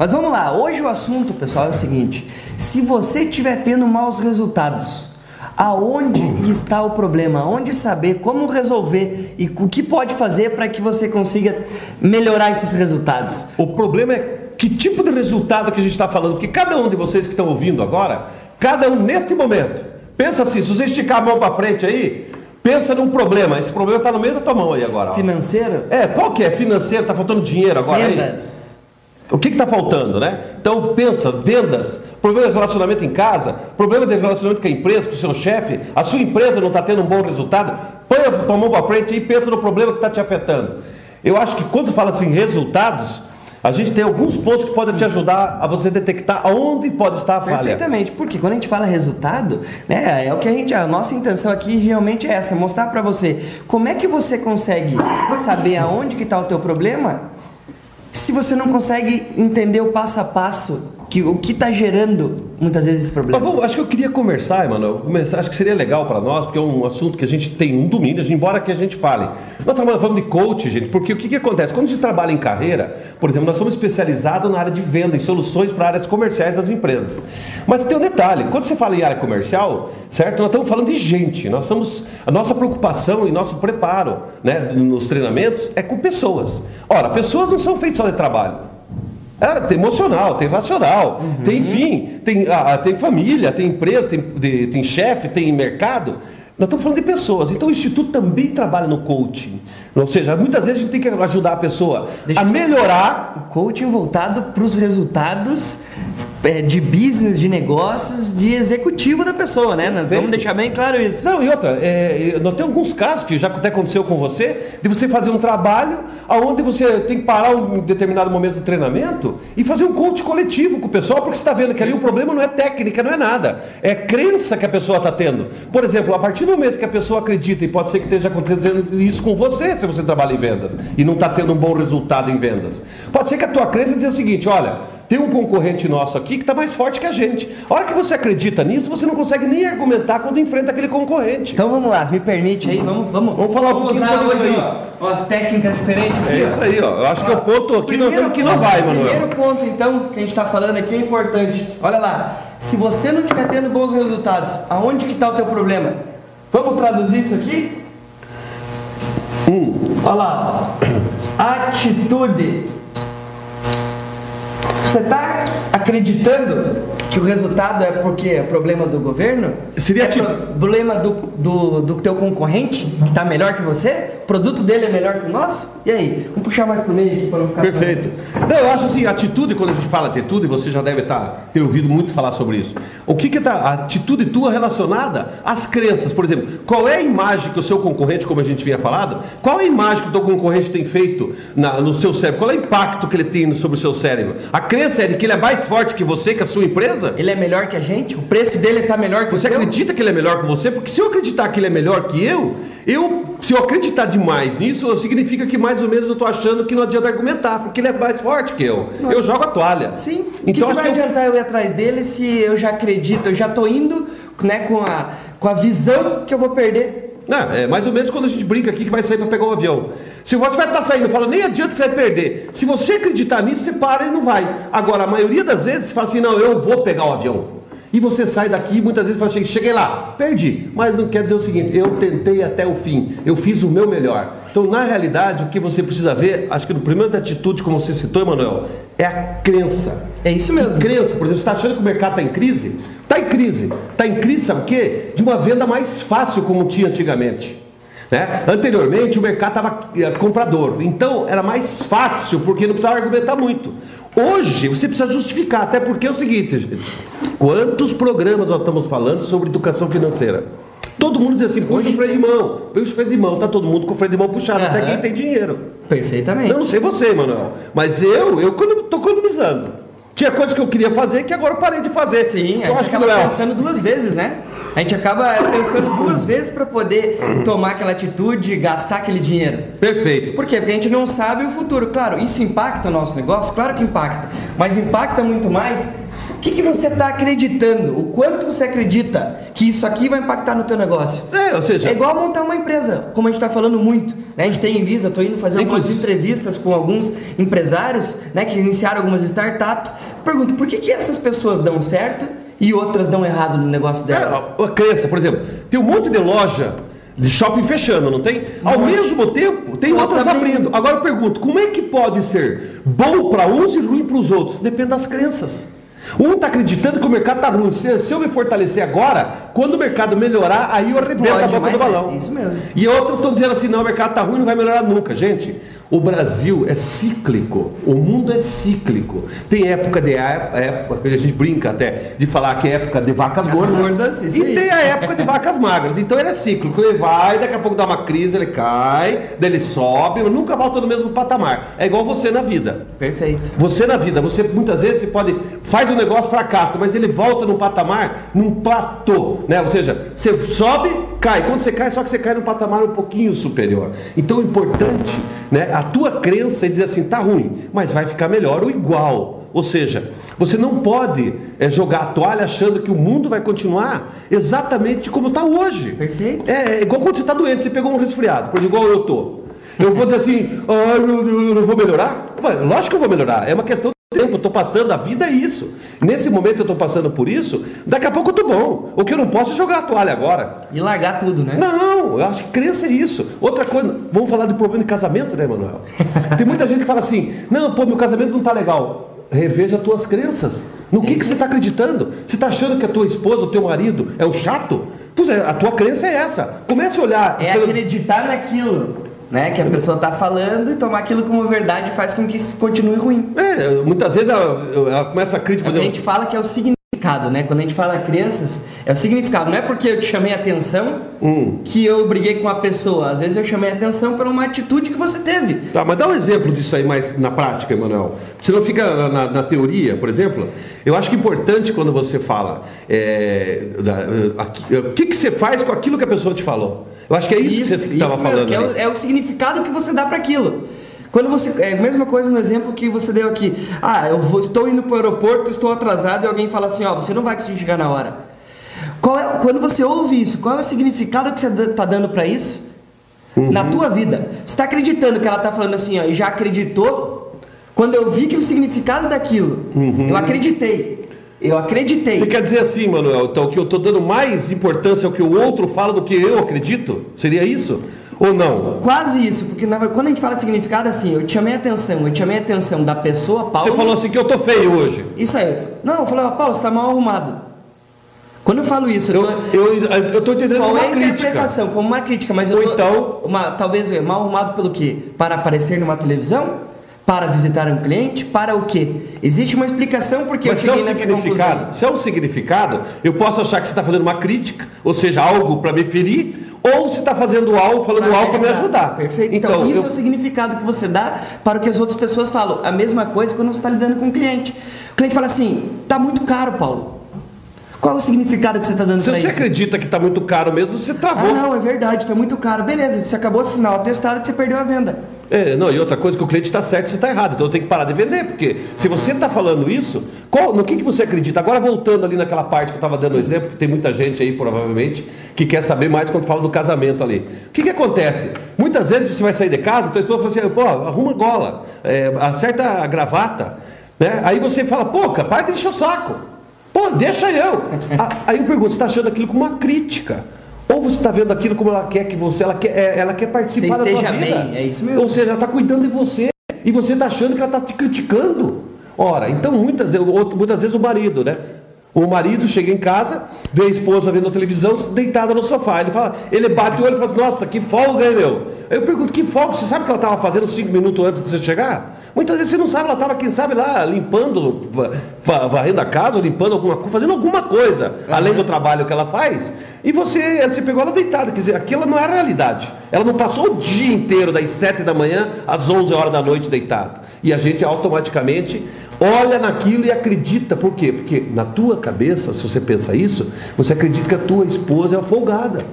Mas vamos lá, hoje o assunto, pessoal, é o seguinte: se você estiver tendo maus resultados, aonde está o problema? Onde saber como resolver e o que pode fazer para que você consiga melhorar esses resultados? O problema é que tipo de resultado que a gente está falando, porque cada um de vocês que estão ouvindo agora, cada um neste momento, pensa assim, se você esticar a mão para frente aí, pensa num problema. Esse problema está no meio da tua mão aí agora. ó. Financeiro? É, qual que é? Financeiro, está faltando dinheiro agora aí? Vendas. O que está faltando, né? Então pensa, vendas, problema de relacionamento em casa, problema de relacionamento com a empresa, com o seu chefe, a sua empresa não está tendo um bom resultado, põe a tua mão para frente e pensa no problema que está te afetando. Eu acho que quando fala assim resultados, a gente tem alguns pontos que podem te ajudar a você detectar aonde pode estar a falha. Perfeitamente, porque quando a gente fala resultado, né, é o que a gente, a nossa intenção aqui realmente é essa, mostrar para você como é que você consegue saber aonde que está o teu problema, se você não consegue entender o passo a passo que o que está gerando muitas vezes esse problema. vamos, acho que eu queria conversar, Emanuel. Acho que seria legal para nós, porque é um assunto que a gente tem um domínio, embora que a gente fale. Nós trabalhamos falando de coach, gente, porque o que, que acontece? Quando a gente trabalha em carreira, por exemplo, nós somos especializados na área de venda e soluções para áreas comerciais das empresas. Mas tem um detalhe: quando você fala em área comercial, certo? Nós estamos falando de gente. Nós somos, a nossa preocupação e nosso preparo né, nos treinamentos é com pessoas. Ora, pessoas não são feitas só de trabalho. É, tem emocional, tem racional, tem enfim, tem, ah, tem família, tem empresa, tem, de- tem chefe, tem mercado. Nós estamos falando de pessoas. Então o Instituto também trabalha no coaching. Ou seja, muitas vezes a gente tem que ajudar a pessoa Deixa a melhorar. O coaching voltado para os resultados é, de business, de negócios, de executivo da pessoa, né? Nós Vamos deixar bem claro isso. Não, e outra, é, nós temos alguns casos que já até aconteceu com você, de você fazer um trabalho onde você tem que parar um determinado momento do treinamento e fazer um coach coletivo com o pessoal, porque você está vendo que ali o problema não é técnica, não é nada. É crença que a pessoa está tendo. Por exemplo, a partir do momento que a pessoa acredita, e pode ser que esteja acontecendo isso com você, se você trabalha em vendas, e não está tendo um bom resultado em vendas. Pode ser que a tua crença diz o seguinte, olha, tem um concorrente nosso aqui que está mais forte que a gente. A hora que você acredita nisso, você não consegue nem argumentar quando enfrenta aquele concorrente. Então vamos lá, me permite aí, vamos, vamos, Vamos falar um pouquinho sobre isso aí. ó, umas técnicas diferentes aqui. É ó. isso aí, ó. Eu acho que é o ponto aqui nós temos que ponto, inovar, Primeiro Emanuel. ponto, então, que a gente está falando aqui é importante. Olha lá, se você não estiver tendo bons resultados, aonde que está o teu problema? Vamos traduzir isso aqui? Hum. Olha lá, ó. atitude. Você está acreditando que o resultado é porque é problema do governo? Seria é tipo- problema do, do, do teu concorrente que está melhor que você? O produto dele é melhor que o nosso? E aí? Vamos puxar mais pro meio aqui para não ficar... Perfeito. Não, eu acho assim, atitude, quando a gente fala atitude, você já deve estar, ter ouvido muito falar sobre isso. O que que tá, a atitude tua relacionada às crenças, por exemplo, qual é a imagem que o seu concorrente, como a gente vinha falado, qual é a imagem que o teu concorrente tem feito na- no seu cérebro? Qual é o impacto que ele tem sobre o seu cérebro? A crença é de que ele é mais forte que você, que a sua empresa? Ele é melhor que a gente? O preço dele está melhor que Você acredita que ele é melhor que você? Porque se eu acreditar que ele é melhor que eu, eu se eu acreditar demais nisso, significa que mais ou menos eu estou achando que não adianta argumentar, porque ele é mais forte que eu. Eu jogo a toalha. Sim. O que, Então que acho vai que eu- adiantar eu ir atrás dele se eu já acredito, eu já tô indo né, com, a, com a visão que eu vou perder? Não, é mais ou menos quando a gente brinca aqui que vai sair para pegar o avião. Se você vai estar saindo, fala, nem adianta que você vai perder. Se você acreditar nisso, você para e não vai. Agora, a maioria das vezes, você fala assim, não, eu vou pegar o avião. E você sai daqui muitas vezes fala assim, cheguei lá, perdi. Mas não quer dizer o seguinte, eu tentei até o fim, eu fiz o meu melhor. Então, na realidade, o que você precisa ver, acho que no primeiro da atitude, como você citou, Emanuel, é a crença. É isso mesmo. Crença, por exemplo, você está achando que o mercado está em crise? Está em crise. Está em crise, sabe o quê? De uma venda mais fácil como tinha antigamente. Né? Anteriormente o mercado estava comprador, então era mais fácil porque não precisava argumentar muito. Hoje você precisa justificar, até porque é o seguinte, gente, quantos programas nós estamos falando sobre educação financeira? Todo mundo diz assim, puxa o freio de mão, puxa o freio de mão, tá todo mundo com o freio de mão puxado, até Aham. quem tem dinheiro. Perfeitamente. Eu não sei você, Manuel, mas eu, eu estou economizando. Tinha coisas que eu queria fazer que agora eu parei de fazer. Sim, a eu gente acho que acaba não é. pensando duas vezes, né? A gente acaba pensando duas vezes para poder tomar aquela atitude, gastar aquele dinheiro. Perfeito. Por quê? Porque a gente não sabe o futuro. Claro, isso impacta o nosso negócio? Claro que impacta. Mas impacta muito mais o que, que você está acreditando, o quanto você acredita que isso aqui vai impactar no teu negócio. É, ou seja, É igual montar uma empresa, como a gente está falando muito. Né? A gente tem em vista, eu estou indo fazer algumas Inclusive- entrevistas com alguns empresários né, que iniciaram algumas startups. Pergunto, por que, que essas pessoas dão certo e outras dão errado no negócio É, delas? a, a crença, por exemplo, tem um monte de loja de shopping fechando, não tem? Ao Monte. mesmo tempo, tem Outras outras abrindo. abrindo. Agora eu pergunto, como é que pode ser bom para uns e ruim para os outros? Depende das crenças. Um está acreditando que o mercado está ruim. Se, se eu me fortalecer agora, quando o mercado melhorar, aí eu arrebento a boca do mas é balão. isso mesmo. E outros estão dizendo assim, não, o mercado está ruim, não vai melhorar nunca. Gente, o Brasil é cíclico. O mundo é cíclico. Tem época de época, a gente brinca até de falar que é época de vacas gordas. e aí. tem a época de vacas magras. Então ele é cíclico. Ele vai, daqui a pouco dá uma crise, ele cai, daí ele sobe, nunca volta no mesmo patamar. É igual você na vida. Perfeito. Você na vida, você muitas vezes você pode faz um negócio fracassa, mas ele volta num patamar, num platô, né? Ou seja, você sobe, cai. Quando você cai, só que você cai num patamar um pouquinho superior. Então o importante, né? A tua crença é dizer assim, tá ruim, mas vai ficar melhor ou igual. Ou seja, você não pode é, jogar a toalha achando que o mundo vai continuar exatamente como está hoje. Perfeito. É, é igual quando você está doente, você pegou um resfriado, por igual eu tô. Eu vou dizer assim, ah, eu, eu- eu não vou melhorar? Lógico que eu vou melhorar, é uma questão tempo, estou passando, a vida é isso. Nesse momento eu estou passando por isso, daqui a pouco eu estou bom. O que eu não posso é jogar a toalha agora. E largar tudo, né? Não, eu acho que crença é isso. Outra coisa, vamos falar de problema de casamento, né, Manuel? Tem muita gente que fala assim, não, pô, meu casamento não está legal. Reveja as tuas crenças. No que, que você está acreditando? Você está achando que a tua esposa, o teu marido é um chato? Pois é, a tua crença é essa. Comece a olhar. É acreditar naquilo, né? Que a pessoa está falando e tomar aquilo como verdade faz com que isso continue ruim. É, muitas vezes ela, ela começa a crítica, É a gente fala que é o significado, né? Quando a gente fala crenças, é o significado. Não é porque eu te chamei a atenção Hum. que eu briguei com a pessoa. Às vezes eu chamei a atenção por uma atitude que você teve. Tá, mas dá um exemplo disso aí mais na prática, Emanuel. Se não fica na, na- teoria, por exemplo, eu acho que é importante quando você fala é, da- aqui- o que, que você faz com aquilo que a pessoa te falou. Eu acho que é isso, que você estava falando. é, o, é o significado que você dá para aquilo. Quando você é a mesma coisa no exemplo que você deu aqui. Ah, eu vou- estou indo para o aeroporto, estou atrasado e alguém fala assim, ó, você não vai conseguir chegar na hora. Qual é, quando você ouve isso, qual é o significado que você está dando para isso Uhum. na tua vida? Você está acreditando que ela está falando assim, ó, e já acreditou? Quando eu vi que o significado daquilo, eu acreditei. Eu acreditei. Você quer dizer assim, Manuel, então que eu estou dando mais importância ao que o outro fala do que eu acredito? Seria isso? Ou não? Quase isso, porque na verdade, quando a gente fala significado, assim, eu te chamei a atenção, eu chamei a atenção da pessoa, Paulo. Você falou assim que eu tô feio hoje. Isso aí. Não, eu falei, ó, Paulo, você tá mal arrumado. Quando eu falo isso, eu tô. eu, eu tô entendendo Qual como é a uma crítica. interpretação? Como uma crítica, mas eu Ou tô, então- uma, talvez é, mal arrumado pelo quê? Para aparecer numa televisão? Para visitar um cliente? Para o quê? Existe uma explicação porque Mas se eu é um cheguei nessa significado, conclusão. se é um significado, eu posso achar que você está fazendo uma crítica, ou seja, algo para me ferir, ou se está fazendo algo, falando algo para me ajudar. Perfeito. Então, Então, isso eu- é o significado que você dá para o que as outras pessoas falam. A mesma coisa quando você está lidando com um cliente. O cliente fala assim: tá muito caro, Paulo. Qual é o significado que você está dando se você isso? acredita que está muito caro mesmo, você Ah, travou. não, é verdade, está muito caro. Beleza, você acabou o atestado que você perdeu a venda. É, não, e outra coisa que o cliente está certo, você está errado. Então você tem que parar de vender, porque se você está falando isso, qual- no que, que você acredita? Agora voltando ali naquela parte que eu estava dando o exemplo, que tem muita gente aí provavelmente que quer saber mais quando fala do casamento ali. O que, que acontece? Muitas vezes você vai sair de casa, tua esposa fala assim, pô, arruma gola, é, acerta a gravata, né? Aí você fala, pô, cara, para de encher o saco. Pô, deixa eu. Aí eu pergunto, você está achando aquilo como uma crítica? Ou você está vendo aquilo como ela quer que você, ela quer, é, ela quer participar Você da esteja vida? bem, é isso mesmo. Ou seja, ela está cuidando de você e você está achando que ela está te criticando. Ora, então muitas, muitas vezes o marido, né? O marido chega em casa, vê a esposa vendo a televisão deitada no sofá. Ele fala, ele bate o olho e fala, assim, nossa, que folga, hein, meu? Aí eu pergunto, que folga? Você sabe o que ela estava fazendo cinco minutos antes de você chegar? Muitas vezes você não sabe, ela estava, quem sabe, lá limpando, va- va- varrendo a casa, limpando alguma coisa, fazendo alguma coisa, além do trabalho que ela faz. E você, você pegou ela deitada, quer dizer, aquilo não é realidade. Ela não passou o dia inteiro, das sete da manhã às 11 horas da noite deitada. E a gente automaticamente olha naquilo e acredita. Por quê? Porque na tua cabeça, se você pensa isso, você acredita que a tua esposa é folgada.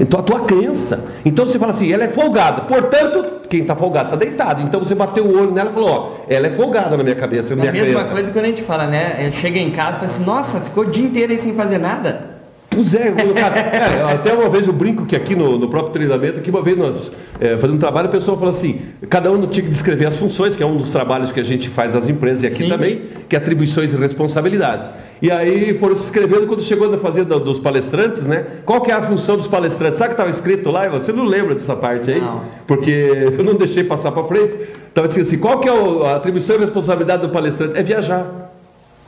Então a tua crença. Então você fala assim, ela é folgada. Portanto, quem está folgado está deitado. Então você bateu o olho nela e falou, ó, ela é folgada na minha cabeça, na É a mesma crença. coisa quando a gente fala, né? é, Chega em casa e fala assim, nossa, ficou o dia inteiro aí sem fazer nada. Pois é, cara, é, até uma vez eu brinco que aqui no, no próprio treinamento, aqui uma vez nós é, fazendo um trabalho, a pessoa falou assim, cada um tinha que descrever as funções, que é um dos trabalhos que a gente faz nas empresas e aqui Sim. também, que é atribuições e responsabilidades. E aí foram se escrevendo quando chegou na fazenda dos palestrantes, né? Qual que é a função dos palestrantes? Sabe o que estava escrito lá? Você não lembra dessa parte aí? Não. Porque eu não deixei passar para frente. Estava escrito assim, qual que é a atribuição e responsabilidade do palestrante? É viajar.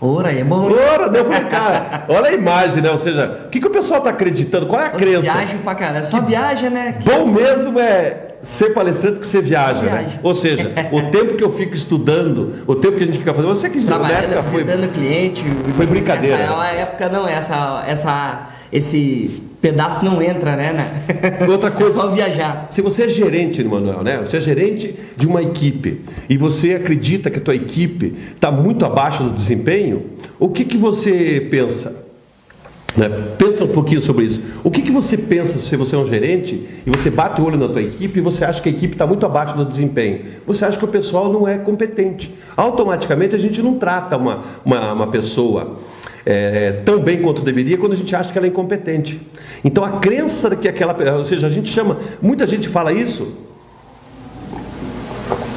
Ora, é bom. Ora, deu pra cara. Olha a imagem, né? Ou seja, o que, que o pessoal está acreditando? Qual é a Nossa, crença? Viagem pra caralho. Só que viaja, né? Bom mesmo é ser palestrante que você viaja, né? Ou seja, o tempo que eu fico estudando, o tempo que a gente fica fazendo, você que Trabalhando, época foi cliente, foi brincadeira. Essa época não, essa essa esse pedaço não entra, né? né? Outra coisa. É só viajar. Se você é gerente, Manuel, né? Você é gerente de uma equipe e você acredita que a tua equipe está muito abaixo do desempenho, o que, que você pensa? Né? Pensa um pouquinho sobre isso. O que, que você pensa se você é um gerente e você bate o olho na tua equipe e você acha que a equipe está muito abaixo do desempenho? Você acha que o pessoal não é competente. Automaticamente a gente não trata uma, uma, uma pessoa é, tão bem quanto deveria quando a gente acha que ela é incompetente. Então a crença que aquela, ou seja, a gente chama, muita gente fala isso,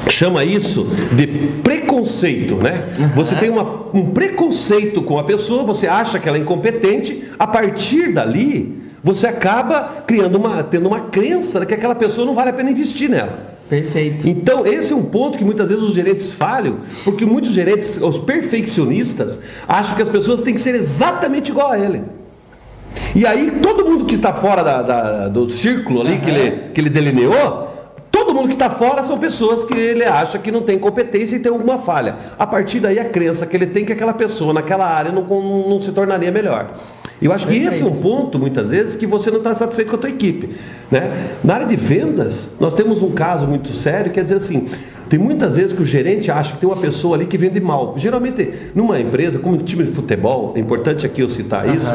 chama isso de preconceito, né? Uhum. Você tem uma, um preconceito com a pessoa, você acha que ela é incompetente, a partir dali você acaba criando uma, tendo uma crença de que aquela pessoa não vale a pena investir nela. Perfeito. Então, esse é um ponto que muitas vezes os gerentes falham, porque muitos gerentes, os perfeccionistas, acham que as pessoas têm que ser exatamente igual a ele. E aí, todo mundo que está fora da, da, do círculo ali uhum. que, ele, que ele delineou, todo mundo que está fora são pessoas que ele acha que não tem competência e tem alguma falha. A partir daí, a crença que ele tem que aquela pessoa naquela área não, não, não se tornaria melhor. Eu acho que esse é um ponto, muitas vezes, que você não está satisfeito com a tua equipe. Né? Na área de vendas, nós temos um caso muito sério, quer dizer assim, tem muitas vezes que o gerente acha que tem uma pessoa ali que vende mal. Geralmente, numa empresa, como um time de futebol, é importante aqui eu citar isso,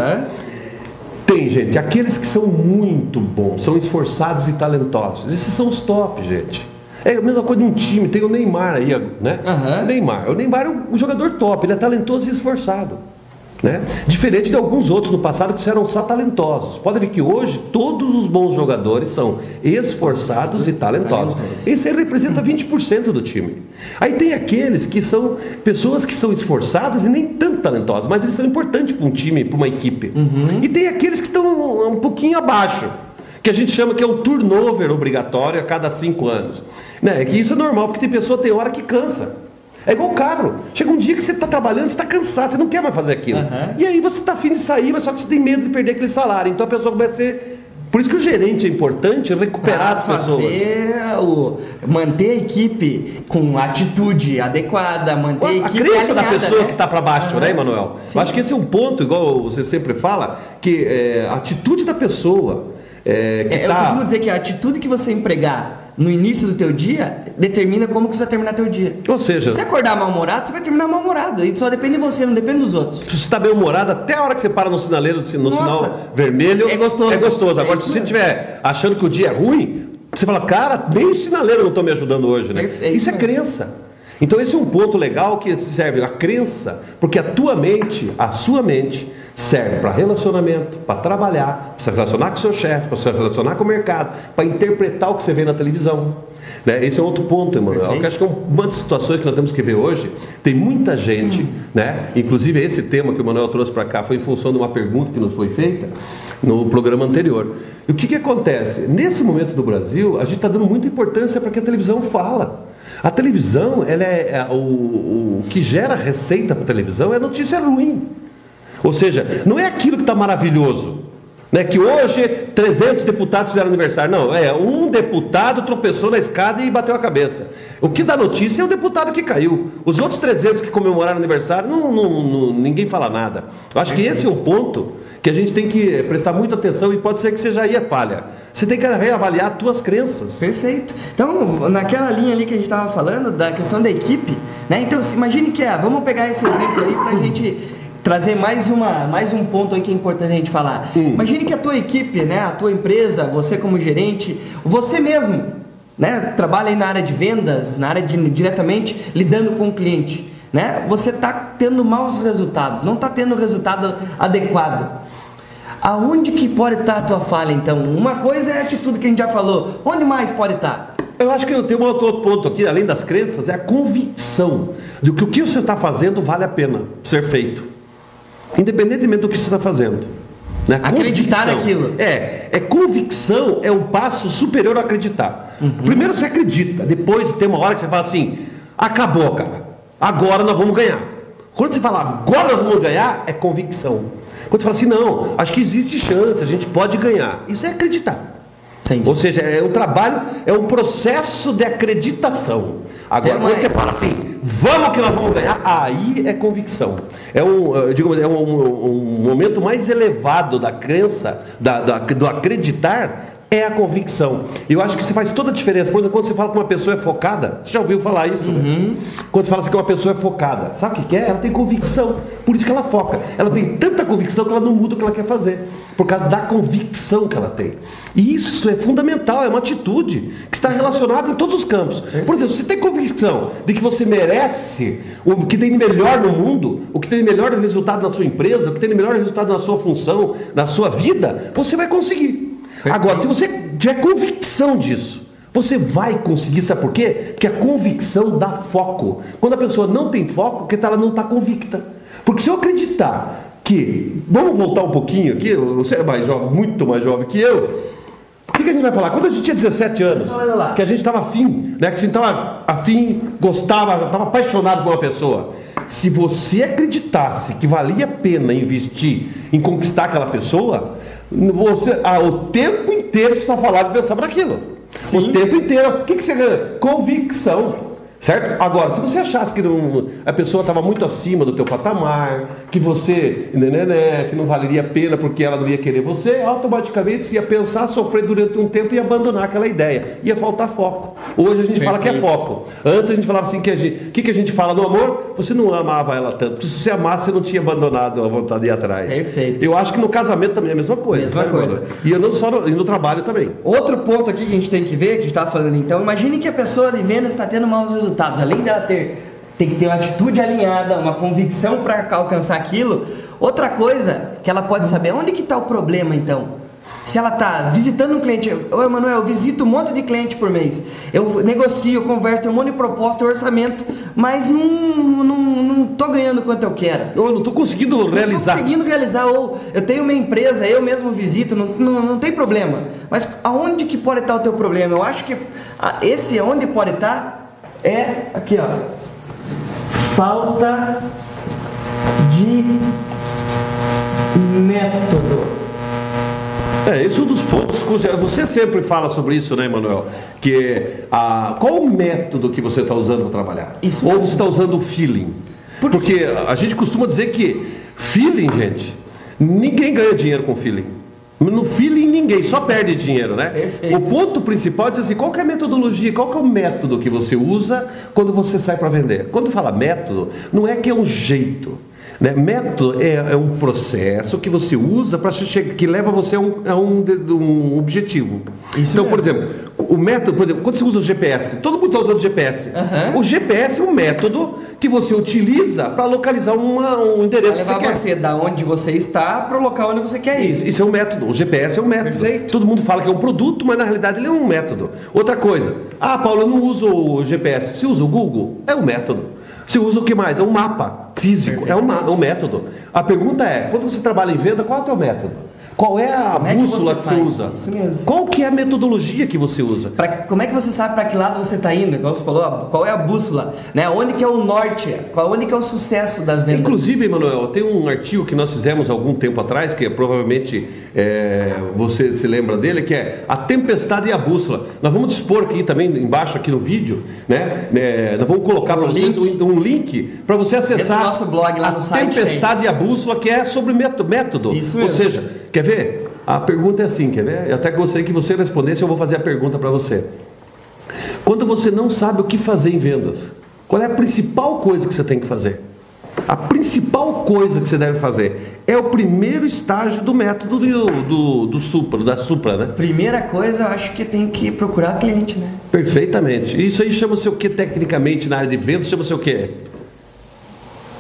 tem, gente, aqueles que são muito bons, são esforçados e talentosos. Esses são os top, gente. É a mesma coisa de um time, tem o Neymar aí, né? Uhum. O Neymar. O Neymar é um jogador top, ele é talentoso e esforçado. Né? Diferente de alguns outros no passado que eram só talentosos. Pode ver que hoje todos os bons jogadores são esforçados e talentosos. Esse aí representa 20% do time. Aí tem aqueles que são pessoas que são esforçadas e nem tanto talentosas, mas eles são importantes para um time, para uma equipe. Uhum. E tem aqueles que estão um pouquinho abaixo, que a gente chama que é o turnover obrigatório a cada cinco anos. Né? Que isso é normal, porque tem pessoa tem hora que cansa. É igual carro. Chega um dia que você está trabalhando, você está cansado, você não quer mais fazer aquilo. Uhum. E aí você está afim de sair, mas só que você tem medo de perder aquele salário. Então a pessoa começa a ser. Por isso que o gerente é importante recuperar as pessoas. O, manter a equipe com atitude adequada, manter a, a equipe. A crença da pessoa né? que está para baixo, uhum. né, Emanuel? Acho que esse é um ponto, igual você sempre fala, que é, a atitude da pessoa. É, é, tá... Eu costumo dizer que a atitude que você empregar no início do teu dia determina como que você vai terminar teu dia. Ou seja, se você acordar mal-humorado, você vai terminar mal-humorado. E só depende de você, não depende dos outros. Se você está bem-humorado, até a hora que você para no sinaleiro, no Nossa, sinal vermelho, é gostoso. É gostoso. Agora, é se você estiver achando que o dia é ruim, você fala, cara, nem o sinaleiro não está me ajudando hoje, né? Perfeito, isso é crença. Então esse é um ponto legal que serve a crença, porque a tua mente, a sua mente, serve para relacionamento, para trabalhar, para se relacionar com o seu chefe, para se relacionar com o mercado, para interpretar o que você vê na televisão. Né? Esse é outro ponto, Emanuel. Eu acho que é uma das situações que nós temos que ver hoje. Tem muita gente, hum. né? inclusive esse tema que o Emanuel trouxe para cá foi em função de uma pergunta que nos foi feita no programa anterior. E o que, que acontece? Nesse momento do Brasil, a gente está dando muita importância para que a televisão fala. A televisão, ela é, é o, o que gera receita para a televisão é notícia ruim. Ou seja, não é aquilo que está maravilhoso. Né, que hoje 300 deputados fizeram aniversário. Não, é um deputado tropeçou na escada e bateu a cabeça. O que dá notícia é o deputado que caiu. Os outros 300 que comemoraram aniversário, não, não, não, ninguém fala nada. Eu acho que esse é um ponto que a gente tem que prestar muita atenção e pode ser que seja aí a falha. Você tem que reavaliar as tuas crenças. Perfeito. Então, naquela linha ali que a gente estava falando, da questão da equipe, né? Então, imagine que, é, vamos pegar esse exemplo aí para a gente trazer mais, uma, mais um ponto aí que é importante a gente falar. Hum. Imagine que a tua equipe, né, a tua empresa, você como gerente, você mesmo, né, trabalha aí na área de vendas, na área de diretamente lidando com o cliente, né? Você está tendo maus resultados, não está tendo resultado adequado. Aonde que pode estar a tua falha, então? Uma coisa é a atitude que a gente já falou. Onde mais pode estar? Eu acho que eu tenho um outro ponto aqui, além das crenças, é a convicção de que o que você está fazendo vale a pena ser feito. Independentemente do que você está fazendo. Né? Acreditar naquilo. É, é convicção é um passo superior a acreditar. Uhum. Primeiro você acredita, depois tem uma hora que você fala assim, acabou, cara. Agora nós vamos ganhar. Quando você fala agora nós vamos ganhar, é convicção. Quando você fala assim, não, acho que existe chance, a gente pode ganhar. Isso é acreditar. Entendi. Ou seja, é um trabalho, é um processo de acreditação. Agora, quando você fala assim, vamos que nós vamos ganhar, aí é convicção. É um, digo, é um, um momento mais elevado da crença, da, da, do acreditar, é a convicção. Eu acho que isso faz toda a diferença. Por exemplo, quando você fala que uma pessoa é focada, você já ouviu falar isso? Né? Uhum. Né? Quando você fala assim que uma pessoa é focada, sabe o que é? Ela tem convicção. Por isso que ela foca. Ela tem tanta convicção que ela não muda o que ela quer fazer. Por causa da convicção que ela tem. E isso é fundamental, é uma atitude que está relacionada em todos os campos. Por exemplo, você tem convicção de que você merece o que tem de melhor no mundo, o que tem de melhor resultado na sua empresa, o que tem de melhor resultado na sua função, na sua vida, você vai conseguir. Agora, se você tiver convicção disso, você vai conseguir, sabe por quê? Porque a convicção dá foco. Quando a pessoa não tem foco, porque ela não está convicta. Porque se eu acreditar que, vamos voltar um pouquinho aqui, você é mais jovem, muito mais jovem que eu, o que, que a gente vai falar? Quando a gente tinha 17 anos, que a gente estava afim, né? que a gente estava afim, gostava, estava apaixonado por uma pessoa. Se você acreditasse que valia a pena investir em conquistar aquela pessoa, você, ah, o tempo inteiro só falava e pensava naquilo. Sim. O tempo inteiro. O que, que você ganha? Convicção. Certo? Agora, se você achasse que não, a pessoa estava muito acima do teu patamar, que você, né, né, né, que não valeria a pena porque ela não ia querer você, automaticamente você ia pensar, sofrer durante um tempo e abandonar aquela ideia. Ia faltar foco. Hoje a gente Perfeito. fala que é foco. Antes a gente falava assim que a gente, o que, que a gente fala no amor? Você não amava ela tanto. Porque se você amasse, você não tinha abandonado a vontade de ir atrás. Perfeito. Eu acho que no casamento também é a mesma coisa. Mesma coisa. E eu não só no, e no trabalho também. Outro ponto aqui que a gente tem que ver, que a gente estava falando então, imagine que a pessoa de venda está tendo maus resultados resultados, além dela ter, tem que ter uma atitude alinhada, uma convicção para alcançar aquilo, outra coisa que ela pode saber, onde que está o problema então? Se ela está visitando um cliente, ô Emanuel, eu visito um monte de cliente por mês, eu negocio, converso, tenho um monte de proposta, orçamento, mas não, não, não tô ganhando quanto eu quero. Eu não estou conseguindo realizar. Não conseguindo realizar, ou eu tenho uma empresa, eu mesmo visito, não, não, não tem problema. Mas aonde que pode estar o teu problema? Eu acho que esse onde pode estar é aqui, ó. Falta de método. É, esse é um dos pontos. Você sempre fala sobre isso, né, Emanuel? Que a, qual o método que você está usando para trabalhar? Isso Ou você está usando o feeling? Por Porque a gente costuma dizer que feeling, gente, ninguém ganha dinheiro com feeling. No feeling ninguém, só perde dinheiro, né? Perfeito. O ponto principal é dizer assim, qual é a metodologia, qual é o método que você usa quando você sai para vender? Quando fala método, não é que é um jeito. Né? Método é, é, um processo que você usa para que leva você a um, a um, um objetivo. Isso então, mesmo. por exemplo, o método, por exemplo, quando você usa o GPS, todo mundo está usando o GPS. Uhum. O GPS é um método que você utiliza para localizar uma, um endereço que você quer. você da onde você está para o local onde você quer ir. Isso, isso, é um método. O GPS é um método. Perfeito. Todo mundo fala que é um produto, mas na realidade ele é um método. Outra coisa. Ah, Paulo, eu não uso o GPS. Você usa o Google? É um método. Você usa o que mais? É um mapa físico, é um, é um método. A pergunta é, quando você trabalha em venda, qual é o teu método? Qual é a como bússola é que, você, que você usa? Isso mesmo. Qual que é a metodologia que você usa? Pra, como é que você sabe para que lado você está indo? Igual você falou, qual é a bússola? Né? Onde que é o norte? Qual, onde que é o sucesso das vendas? Inclusive, Emanuel, tem um artigo que nós fizemos algum tempo atrás, que é, provavelmente é, você se lembra dele, que é A Tempestade e a Bússola. Nós vamos dispor aqui também, embaixo aqui no vídeo, né? É, nós vamos colocar para vocês link. um, link para você acessar o nosso blog lá no a site. A Tempestade e a Bússola, que é sobre método. Isso mesmo. Ou seja, Quer ver? A pergunta é assim, quer ver? Eu até gostaria que você respondesse, eu vou fazer a pergunta para você. Quando você não sabe o que fazer em vendas, qual é a principal coisa que você tem que fazer? A principal coisa que você deve fazer é o primeiro estágio do método do, do, do Supra, da Supra, né? Primeira coisa, eu acho que tem que procurar cliente, né? Perfeitamente. Isso aí chama-se o que tecnicamente na área de vendas? Chama-se o quê?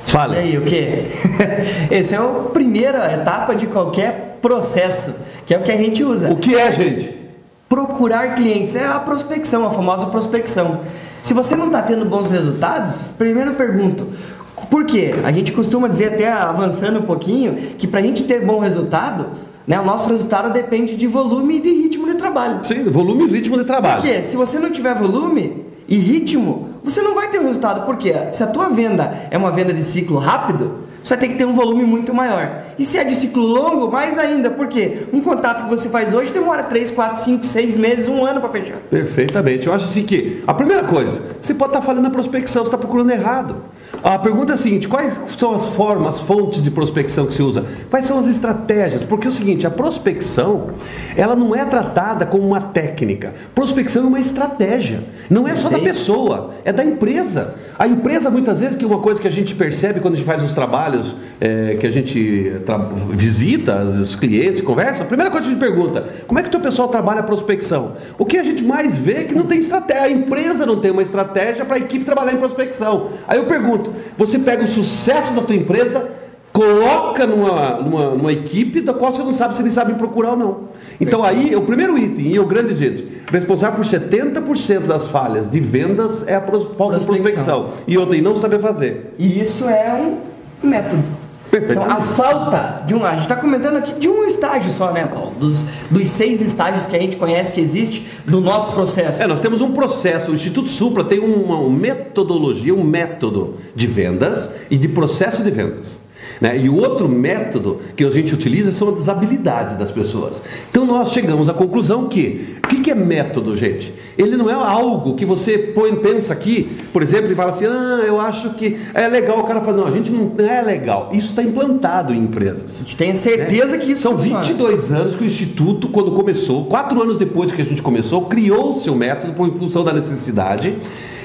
Fala. E aí, o quê? Essa é a primeira etapa de qualquer processo, que é o que a gente usa. O que é, gente? Procurar clientes, é a prospecção, a famosa prospecção. Se você não está tendo bons resultados, primeiro pergunto, por quê? A gente costuma dizer, até avançando um pouquinho, que para a gente ter bom resultado, né, o nosso resultado depende de volume e de ritmo de trabalho. Sim, volume e ritmo de trabalho. Porque se você não tiver volume e ritmo, você não vai ter um resultado. Por quê? Se a tua venda é uma venda de ciclo rápido, você vai ter que ter um volume muito maior. E se é de ciclo longo, mais ainda, porque um contato que você faz hoje demora 3, 4, 5, 6 meses, um ano para fechar. Perfeitamente. Eu acho assim que a primeira coisa, você pode estar falando na prospecção, você está procurando errado. A pergunta é a seguinte: quais são as formas, as fontes de prospecção que se usa? Quais são as estratégias? Porque é o seguinte, a prospecção, ela não é tratada como uma técnica. Prospecção é uma estratégia. Não é só da pessoa, é da empresa. A empresa, muitas vezes, que uma coisa que a gente percebe quando a gente faz os trabalhos, é, que a gente visita os clientes, conversa, a primeira coisa que a gente pergunta, como é que o teu pessoal trabalha a prospecção? O que a gente mais vê é que não tem estratégia, a empresa não tem uma estratégia para a equipe trabalhar em prospecção. Aí eu pergunto, você pega o sucesso da tua empresa, coloca numa, numa, numa, equipe da qual você não sabe se eles sabem procurar ou não. Então aí, o primeiro item, e o grande jeito, responsável por 70% das falhas de vendas é a falta de prospecção. E e não saber fazer. E isso é um método. Então, a falta de um. A gente está comentando aqui de um estágio só, né, Paulo? Dos, dos seis estágios que a gente conhece que existe do nosso processo. É, nós temos um processo. O Instituto Supra tem uma metodologia, um método de vendas e de processo de vendas. Né? E o outro método que a gente utiliza são as habilidades das pessoas. Então nós chegamos à conclusão que o que, que é método, gente? Ele não é algo que você põe, pensa aqui, por exemplo, e fala assim: ah, eu acho que é legal. O cara fala: não, a gente não é legal. Isso está implantado em empresas. A gente tem certeza né? que isso São funciona. 22 anos que o Instituto, quando começou, quatro anos depois que a gente começou, criou o seu método por função da necessidade.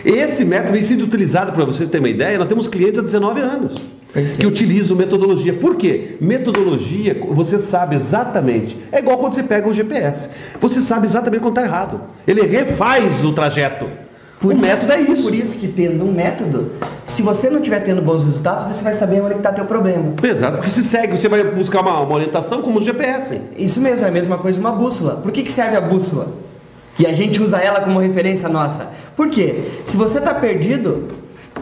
Esse método vem sendo utilizado, para vocês terem uma ideia, nós temos clientes há 19 anos. Perfeito. que utilizam metodologia. Por quê? Metodologia, você sabe exatamente. É igual quando você pega o GPS. Você sabe exatamente quando está errado. Ele refaz o trajeto. Por o isso, método é isso. Por isso que tendo um método, se você não estiver tendo bons resultados, você vai saber onde está teu problema. Exato, porque se segue, você vai buscar uma, uma orientação como o GPS. Isso mesmo, é a mesma coisa uma bússola. Por que, que serve a bússola? E a gente usa ela como referência nossa. Por quê? Se você está perdido,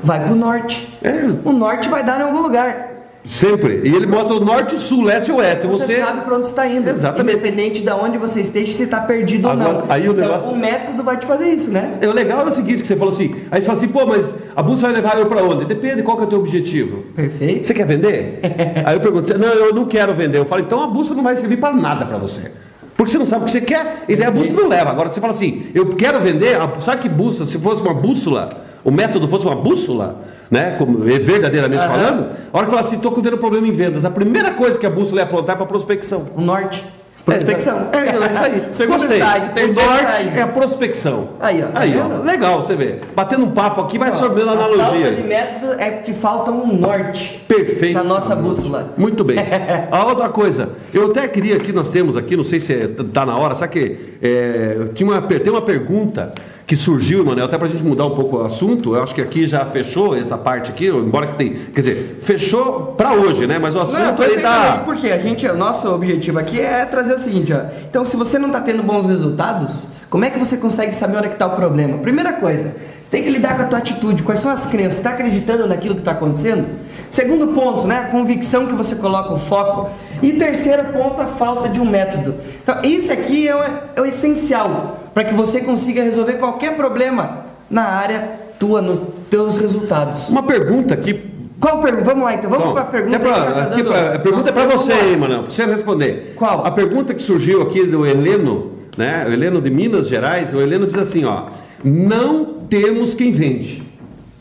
vai para o norte. É. O norte vai dar em algum lugar. Sempre. E ele mostra o norte, sul, leste e oeste. Você, você sabe para onde está indo. Exatamente. Independente de onde você esteja, se está perdido Agora, ou não. Aí o, então, negócio... o método vai te fazer isso, né? É, o legal é o seguinte, que você falou assim, aí você fala assim, pô, mas a bússola vai levar eu para onde? Depende, qual que é o teu objetivo? Perfeito. Você quer vender? aí eu pergunto, não, eu não quero vender. Eu falo, então a bússola não vai servir para nada para você. Porque você não sabe o que você quer, e daí a bússola não leva. Agora você fala assim, eu quero vender, sabe que bússola, se fosse uma bússola, o método fosse uma bússola, né, como, é verdadeiramente uhum. falando, a hora que fala assim, estou tendo problema em vendas, a primeira coisa que a bússola ia apontar é para prospecção. O norte. Prospecção. É, é, isso aí. Segundo Gostei. estágio, terceiro o norte estágio. é a prospecção. Aí, ó. Tá aí, ó. Legal, você vê. Batendo um papo aqui, vai absorvendo a analogia. Falta de método é porque falta um norte. Perfeito. Na nossa bússola. Muito bem. a outra coisa, eu até queria que nós temos aqui, não sei se está é, na hora, sabe que é, tinha uma, tem uma pergunta que surgiu, Emanuel, até para a gente mudar um pouco o assunto, eu acho que aqui já fechou essa parte aqui, embora que tem, quer dizer, fechou para hoje, né? Mas o assunto não, aí tá... Porque a gente, o nosso objetivo aqui é trazer o seguinte, ó. Então, se você não está tendo bons resultados, como é que você consegue saber onde é está o problema? Primeira coisa, tem que lidar com a tua atitude, quais são as crenças, está acreditando naquilo que está acontecendo? Segundo ponto, né, a convicção que você coloca o foco. E terceiro ponto, a falta de um método. Então, isso aqui é o, é o essencial para que você consiga resolver qualquer problema na área tua, nos teus resultados. Uma pergunta aqui. Qual pergunta? Vamos lá então, vamos para a pergunta. Pra, tá dando... pra, a pergunta é para você aí, Manoel, para você responder. Qual? A pergunta que surgiu aqui do Heleno, né? O Heleno de Minas Gerais, o Heleno diz assim, ó, não temos quem vende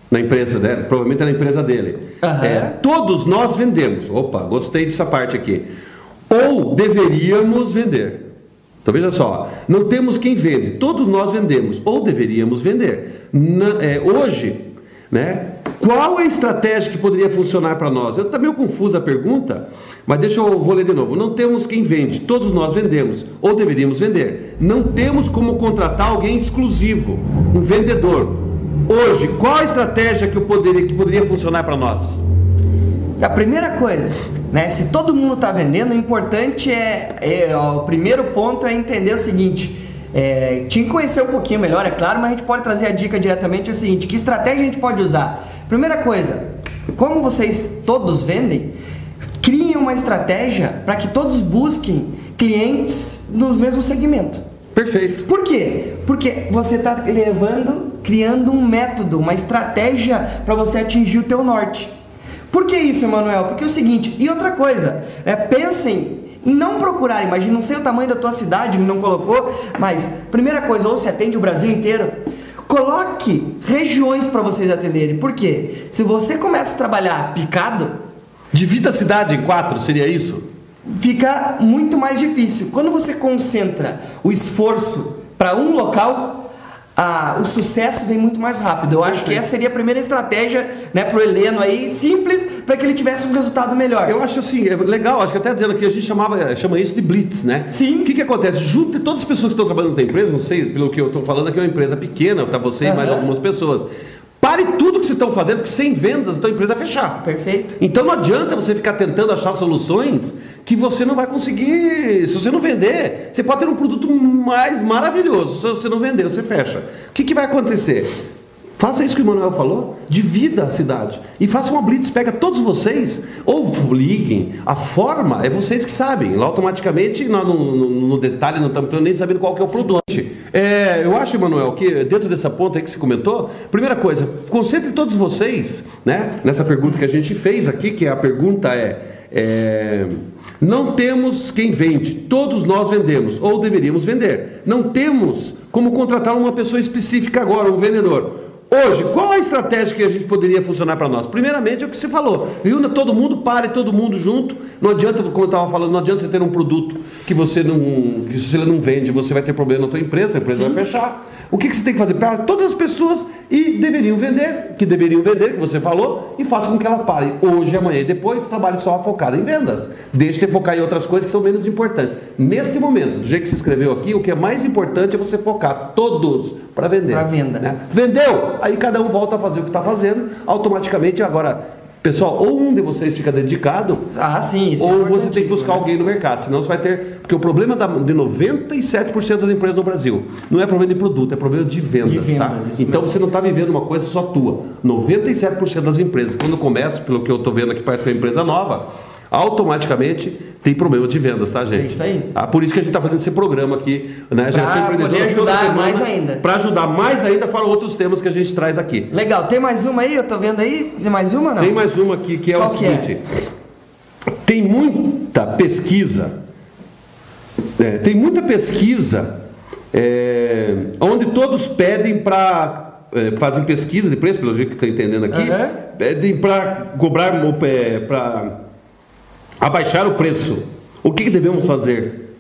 na empresa dele, provavelmente é na empresa dele. Uhum. É, todos nós vendemos. Opa, gostei dessa parte aqui. Ou deveríamos vender. Então veja só, não temos quem vende, todos nós vendemos, ou deveríamos vender. Na, é, hoje, né, qual a estratégia que poderia funcionar para nós? Eu estou meio confusa a pergunta, mas deixa eu vou ler de novo. Não temos quem vende, todos nós vendemos, ou deveríamos vender. Não temos como contratar alguém exclusivo, um vendedor. Hoje, qual a estratégia que, poderia, que poderia funcionar para nós? A primeira coisa, Né? Se todo mundo está vendendo, o importante é, é ó, o primeiro ponto é entender o seguinte. É, tinha que conhecer um pouquinho melhor, é claro, mas a gente pode trazer a dica diretamente é o seguinte: que estratégia a gente pode usar? Primeira coisa, como vocês todos vendem, criem uma estratégia para que todos busquem clientes no mesmo segmento. Perfeito. Por quê? Porque você está levando, criando um método, uma estratégia para você atingir o teu norte. Por que isso, Emanuel? Porque é o seguinte, e outra coisa, é, pensem em não procurar, imagina, não sei o tamanho da tua cidade, não colocou, mas primeira coisa, ou se atende o Brasil inteiro, coloque regiões para vocês atenderem. Por quê? Se você começa a trabalhar picado, Divida a cidade em quatro, seria isso? fica muito mais difícil. Quando você concentra o esforço para um local, a- o sucesso vem muito mais rápido. Eu acho que essa seria a primeira estratégia né, para o Heleno aí, simples, para que ele tivesse um resultado melhor. Eu acho assim, é legal, acho que até dizendo que a gente chamava, chama isso de blitz, né? Sim. O que, que acontece? Junto todas as pessoas que estão trabalhando na empresa, não sei, pelo que eu estou falando aqui, é uma empresa pequena, tá você e mais algumas pessoas. Pare tudo que vocês estão fazendo, porque sem vendas a tua empresa vai fechar. Perfeito. Então não adianta você ficar tentando achar soluções que você não vai conseguir. Se você não vender, você pode ter um produto mais maravilhoso. Se você não vender, você fecha. O que, que vai acontecer? Faça isso que o Manuel falou, divida a cidade e faça uma blitz, pega todos vocês, ou liguem, a forma é vocês que sabem, lá automaticamente, no, no- no detalhe, não estamos nem sabendo qual que é o produto. É, eu acho, Emanuel, que dentro dessa ponta aí que você comentou, primeira coisa, concentre todos vocês, né, nessa pergunta que a gente fez aqui, que a pergunta é, é, não temos quem vende, todos nós vendemos, ou deveríamos vender. Não temos como contratar uma pessoa específica agora, um vendedor. Hoje, qual a estratégia que a gente poderia funcionar para nós? Primeiramente, é o que você falou. Reúna todo mundo, pare todo mundo junto. Não adianta, como eu estava falando, não adianta você ter um produto que você não, que se você não vende, você vai ter problema na tua empresa, a empresa vai fechar. O que, que você tem que fazer? Para todas as pessoas e deveriam vender, que deveriam vender, que você falou, e faça com que ela pare. Hoje, amanhã e depois, trabalhe só focado em vendas. Deixe de focar em outras coisas que são menos importantes. Neste momento, do jeito que você escreveu aqui, o que é mais importante é você focar todos para vender. Pra venda. né? Vendeu! Aí cada um volta a fazer o que está fazendo, automaticamente agora, pessoal, ou um de vocês fica dedicado, Ah, sim, isso é ou você tem que buscar né? alguém no mercado, senão você vai ter. Porque o problema da, de 97% das empresas no Brasil não é problema de produto, é problema de vendas, De vendas, tá? Então mesmo. você não está vivendo uma coisa só tua. 97% das empresas, quando começam, pelo que eu estou vendo aqui, parece que é uma empresa nova, automaticamente tem problema de vendas, tá, gente? É isso aí. Ah, por isso que a gente está fazendo esse programa aqui, né? Geração poder Empreendedora, ajudar toda semana, mais ainda. Para ajudar mais ainda para outros temas que a gente traz aqui. Legal, tem mais uma aí? Eu tô vendo aí? Tem mais uma não? Tem mais uma aqui que é Qual o é? seguinte: tem muita pesquisa, é, tem muita pesquisa é, onde todos pedem para fazem pesquisa de preço, pelo jeito que estou entendendo aqui, Aham. pedem para cobrar para abaixar o preço. O que, que devemos fazer?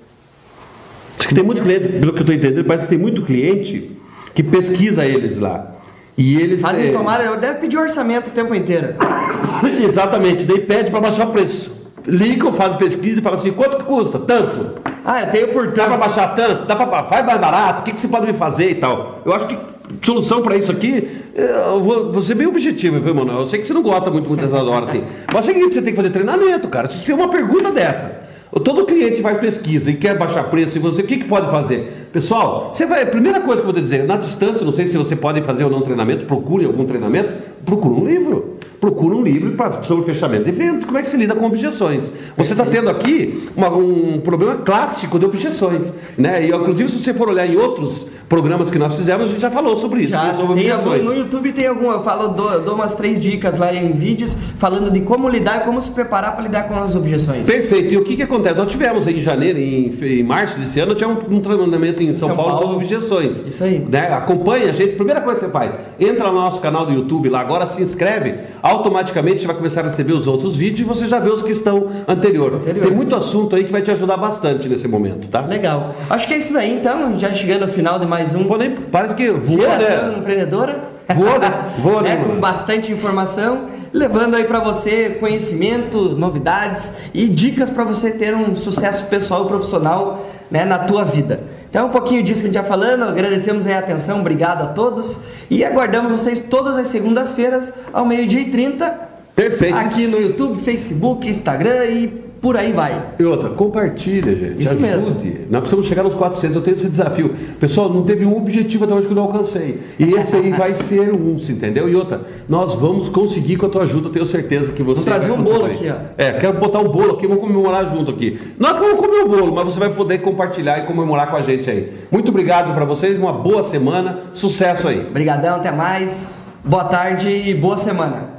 Acho que tem muito cliente, pelo que eu estou entendendo, parece que tem muito cliente que pesquisa eles lá. E eles Fazem é, tomada, eu deve pedir orçamento o tempo inteiro. Exatamente, daí pede para baixar o preço. Ligam, fazem pesquisa e falam assim: quanto que custa? Tanto. Ah, eu tenho por Dá para tanto. baixar tanto? Dá para faz mais barato? O que, que você pode me fazer e tal? Eu acho que solução para isso aqui, eu vou, vou ser bem objetivo, viu, Manuel? Eu sei que você não gosta muito, muito dessas horas assim. Mas é o seguinte: você tem que fazer treinamento, cara. Se é uma pergunta dessa. Todo cliente vai pesquisa e quer baixar preço, e você, o que, que pode fazer? Pessoal, você vai, a primeira coisa que eu vou dizer, na distância, não sei se você pode fazer ou não treinamento, procure algum treinamento, procure um livro. Procura um livro pra, sobre fechamento de vendas, como é que se lida com objeções. Você está tendo aqui uma- um problema clássico de objeções. Né? E, inclusive, se você for olhar em outros programas que nós fizemos, a gente já falou sobre isso, Já, né? sobre tem algum, no YouTube tem algum, eu falo, dou, dou umas três dicas lá em vídeos falando de como lidar e como se preparar para lidar com as objeções. Perfeito. E o que, que acontece? Nós tivemos aí em janeiro, em, em março desse ano, tinha um, um treinamento em São, São Paulo, Paulo. sobre objeções. Isso aí. Né? Acompanha a gente. Primeira coisa que você faz, entra no nosso canal do YouTube lá agora, se inscreve, automaticamente você vai começar a receber os outros vídeos e você já vê os que estão anterior. Anterior. Tem muito assunto aí que vai te ajudar bastante nesse momento, tá? Legal. Acho que é isso daí então, já chegando ao final de mais um Pô, nem- parece que voou, Geração né? Empreendedora. Voa, né? Voa, né, É, com bastante informação, levando aí para você conhecimento, novidades e dicas para você ter um sucesso pessoal e profissional né, na tua vida. Então, um pouquinho disso que a gente já falando, agradecemos a atenção, obrigado a todos e aguardamos vocês todas as segundas-feiras ao meio-dia e 30 Perfeito. Aqui no YouTube, Facebook, Instagram e por aí vai. E outra, compartilha, gente. Isso ajude. mesmo. Nós precisamos chegar nos 400. Eu tenho esse desafio. Pessoal, não teve um objetivo até hoje que eu não alcancei. E esse aí vai ser um, você entendeu? E outra, nós vamos conseguir com a tua ajuda. Eu tenho certeza que você. Vamos trazer um bolo aqui, ó. É, quero botar um bolo aqui, vamos comemorar junto aqui. Nós vamos comer o bolo, mas você vai poder compartilhar e comemorar com a gente aí. Muito obrigado para vocês, uma boa semana, sucesso aí. Obrigadão, até mais. Boa tarde e boa semana.